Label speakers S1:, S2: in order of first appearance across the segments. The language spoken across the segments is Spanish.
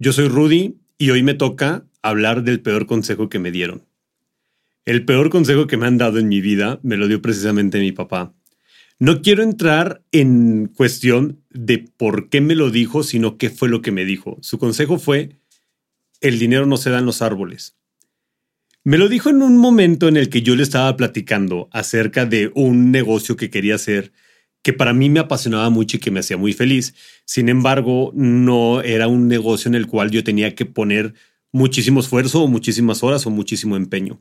S1: Yo soy Rudy y hoy me toca hablar del peor consejo que me dieron. El peor consejo que me han dado en mi vida me lo dio precisamente mi papá. No quiero entrar en cuestión de por qué me lo dijo, sino qué fue lo que me dijo. Su consejo fue, el dinero no se da en los árboles. Me lo dijo en un momento en el que yo le estaba platicando acerca de un negocio que quería hacer que para mí me apasionaba mucho y que me hacía muy feliz. Sin embargo, no era un negocio en el cual yo tenía que poner muchísimo esfuerzo o muchísimas horas o muchísimo empeño.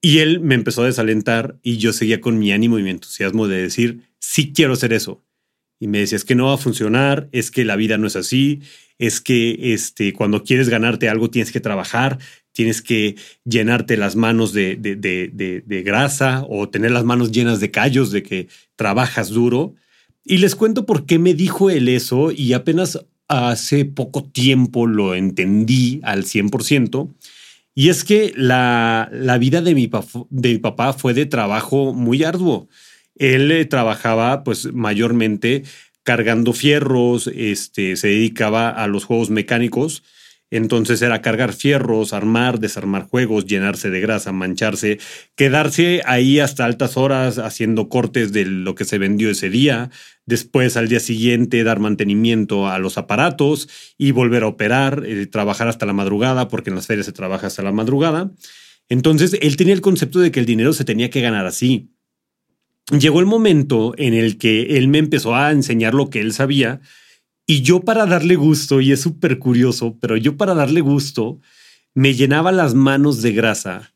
S1: Y él me empezó a desalentar y yo seguía con mi ánimo y mi entusiasmo de decir, sí quiero hacer eso. Y me decía, es que no va a funcionar, es que la vida no es así, es que este, cuando quieres ganarte algo tienes que trabajar, tienes que llenarte las manos de, de, grasa o tener las manos llenas de callos de que trabajas duro. Y les cuento por qué me dijo él eso y apenas hace poco tiempo lo entendí al 100%. Y es que la, la vida de mi, de mi papá fue de trabajo muy arduo. Él eh, trabajaba pues mayormente cargando fierros, este, se dedicaba a los juegos mecánicos entonces era cargar fierros, armar, desarmar juegos, llenarse de grasa, mancharse, quedarse ahí hasta altas horas haciendo cortes de lo que se vendió ese día, después al día siguiente dar mantenimiento a los aparatos y volver a operar, eh, trabajar hasta la madrugada, porque en las ferias se trabaja hasta la madrugada. Entonces él tenía el concepto de que el dinero se tenía que ganar así. Llegó el momento en el que él me empezó a enseñar lo que él sabía, y yo para darle gusto, y es súper curioso, pero yo para darle gusto, me llenaba las manos de grasa,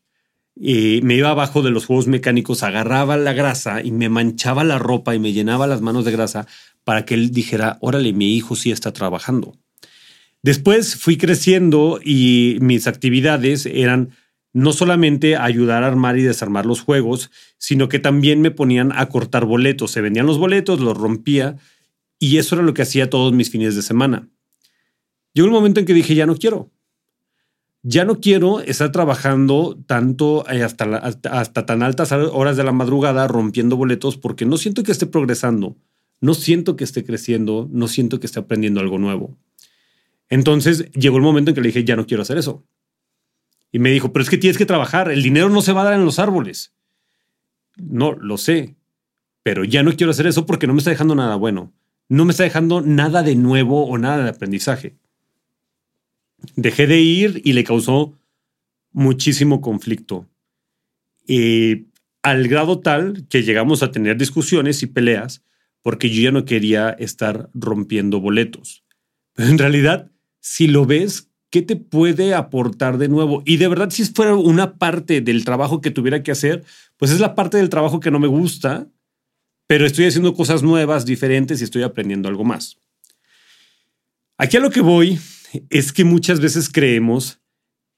S1: eh, me iba abajo de los juegos mecánicos, agarraba la grasa y me manchaba la ropa y me llenaba las manos de grasa para que él dijera, órale, mi hijo sí está trabajando. Después fui creciendo y mis actividades eran no solamente ayudar a armar y desarmar los juegos, sino que también me ponían a cortar boletos. Se vendían los boletos, los rompía y eso era lo que hacía todos mis fines de semana. Llegó un momento en que dije, ya no quiero. Ya no quiero estar trabajando tanto eh, hasta, hasta tan altas horas de la madrugada rompiendo boletos porque no siento que esté progresando, no siento que esté creciendo, no siento que esté aprendiendo algo nuevo. Entonces llegó el momento en que le dije, ya no quiero hacer eso. Y me dijo, pero es que tienes que trabajar, el dinero no se va a dar en los árboles. No, lo sé, pero ya no quiero hacer eso porque no me está dejando nada bueno no me está dejando nada de nuevo o nada de aprendizaje. Dejé de ir y le causó muchísimo conflicto. Eh, al grado tal que llegamos a tener discusiones y peleas porque yo ya no quería estar rompiendo boletos. Pero en realidad, si lo ves, ¿qué te puede aportar de nuevo? Y de verdad, si fuera una parte del trabajo que tuviera que hacer, pues es la parte del trabajo que no me gusta pero estoy haciendo cosas nuevas, diferentes y estoy aprendiendo algo más. Aquí a lo que voy es que muchas veces creemos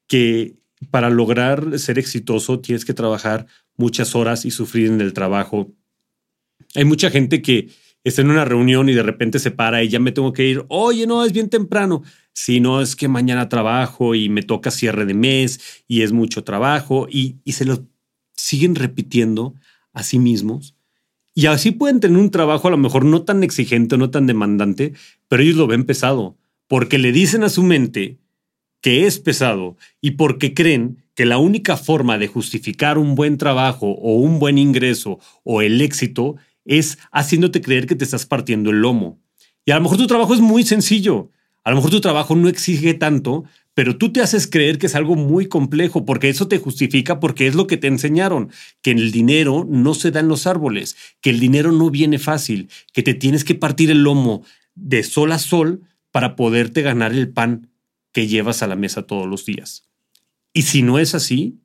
S1: que para lograr ser exitoso tienes que trabajar muchas horas y sufrir en el trabajo. Hay mucha gente que está en una reunión y de repente se para y ya me tengo que ir. Oye, no, es bien temprano. Si no, es que mañana trabajo y me toca cierre de mes y es mucho trabajo y, y se lo siguen repitiendo a sí mismos y así pueden tener un trabajo a lo mejor no tan exigente, no tan demandante, pero ellos lo ven pesado, porque le dicen a su mente que es pesado y porque creen que la única forma de justificar un buen trabajo o un buen ingreso o el éxito es haciéndote creer que te estás partiendo el lomo. Y a lo mejor tu trabajo es muy sencillo. A lo mejor tu trabajo no exige tanto, pero tú te haces creer que es algo muy complejo porque eso te justifica porque es lo que te enseñaron, que el dinero no se da en los árboles, que el dinero no viene fácil, que te tienes que partir el lomo de sol a sol para poderte ganar el pan que llevas a la mesa todos los días. Y si no es así,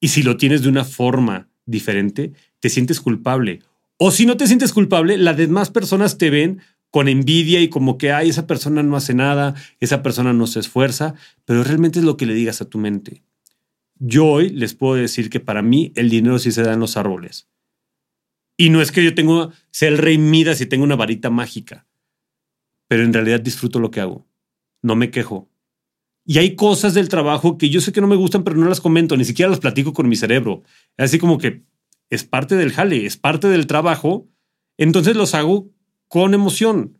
S1: y si lo tienes de una forma diferente, te sientes culpable. O si no te sientes culpable, las demás personas te ven con envidia y como que, ay, esa persona no hace nada, esa persona no se esfuerza, pero realmente es lo que le digas a tu mente. Yo hoy les puedo decir que para mí el dinero sí se da en los árboles. Y no es que yo tengo, sea el rey Midas y tenga una varita mágica, pero en realidad disfruto lo que hago. No me quejo. Y hay cosas del trabajo que yo sé que no me gustan, pero no las comento, ni siquiera las platico con mi cerebro. Así como que es parte del jale, es parte del trabajo. Entonces los hago con emoción.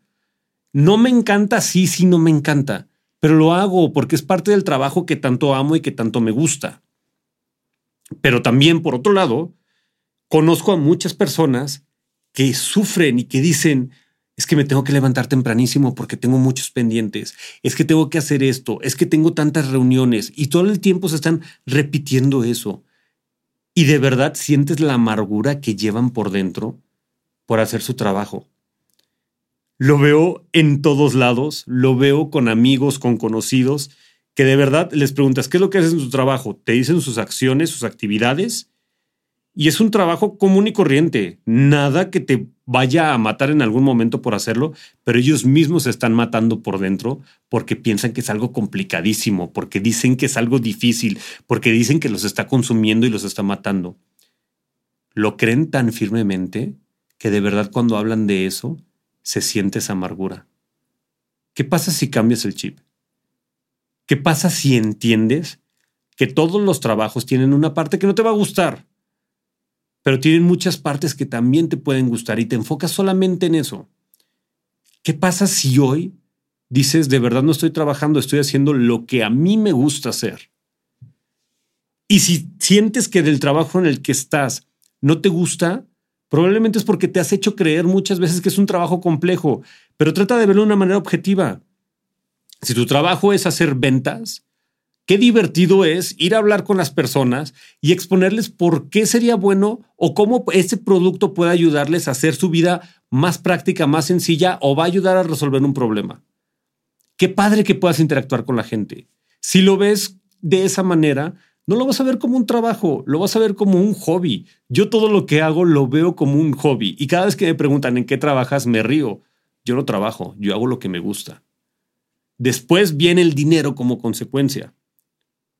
S1: No me encanta, sí, sí, no me encanta, pero lo hago porque es parte del trabajo que tanto amo y que tanto me gusta. Pero también, por otro lado, conozco a muchas personas que sufren y que dicen, es que me tengo que levantar tempranísimo porque tengo muchos pendientes, es que tengo que hacer esto, es que tengo tantas reuniones y todo el tiempo se están repitiendo eso. Y de verdad sientes la amargura que llevan por dentro por hacer su trabajo. Lo veo en todos lados, lo veo con amigos, con conocidos, que de verdad les preguntas, ¿qué es lo que hacen en su trabajo? Te dicen sus acciones, sus actividades, y es un trabajo común y corriente, nada que te vaya a matar en algún momento por hacerlo, pero ellos mismos se están matando por dentro porque piensan que es algo complicadísimo, porque dicen que es algo difícil, porque dicen que los está consumiendo y los está matando. Lo creen tan firmemente que de verdad cuando hablan de eso se siente esa amargura. ¿Qué pasa si cambias el chip? ¿Qué pasa si entiendes que todos los trabajos tienen una parte que no te va a gustar? pero tienen muchas partes que también te pueden gustar y te enfocas solamente en eso. ¿Qué pasa si hoy dices, de verdad no estoy trabajando, estoy haciendo lo que a mí me gusta hacer? Y si sientes que del trabajo en el que estás no te gusta, probablemente es porque te has hecho creer muchas veces que es un trabajo complejo, pero trata de verlo de una manera objetiva. Si tu trabajo es hacer ventas, qué divertido es ir a hablar con las personas y exponerles por qué sería bueno o cómo ese producto puede ayudarles a hacer su vida más práctica, más sencilla o va a ayudar a resolver un problema. Qué padre que puedas interactuar con la gente. Si lo ves de esa manera, no lo vas a ver como un trabajo, lo vas a ver como un hobby. Yo todo lo que hago lo veo como un hobby y cada vez que me preguntan en qué trabajas me río. Yo no trabajo, yo hago lo que me gusta. Después viene el dinero como consecuencia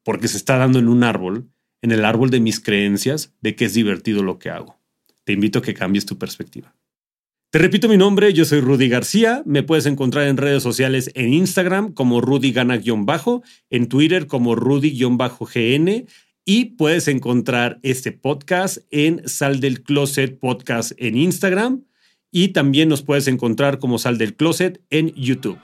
S1: porque se está dando en un árbol, en el árbol de mis creencias, de que es divertido lo que hago. Te invito a que cambies tu perspectiva. Te repito mi nombre, yo soy Rudy García, me puedes encontrar en redes sociales en Instagram como Rudy Gana-bajo, en Twitter como Rudy-GN y puedes encontrar este podcast en Sal del Closet Podcast en Instagram y también nos puedes encontrar como Sal del Closet en YouTube.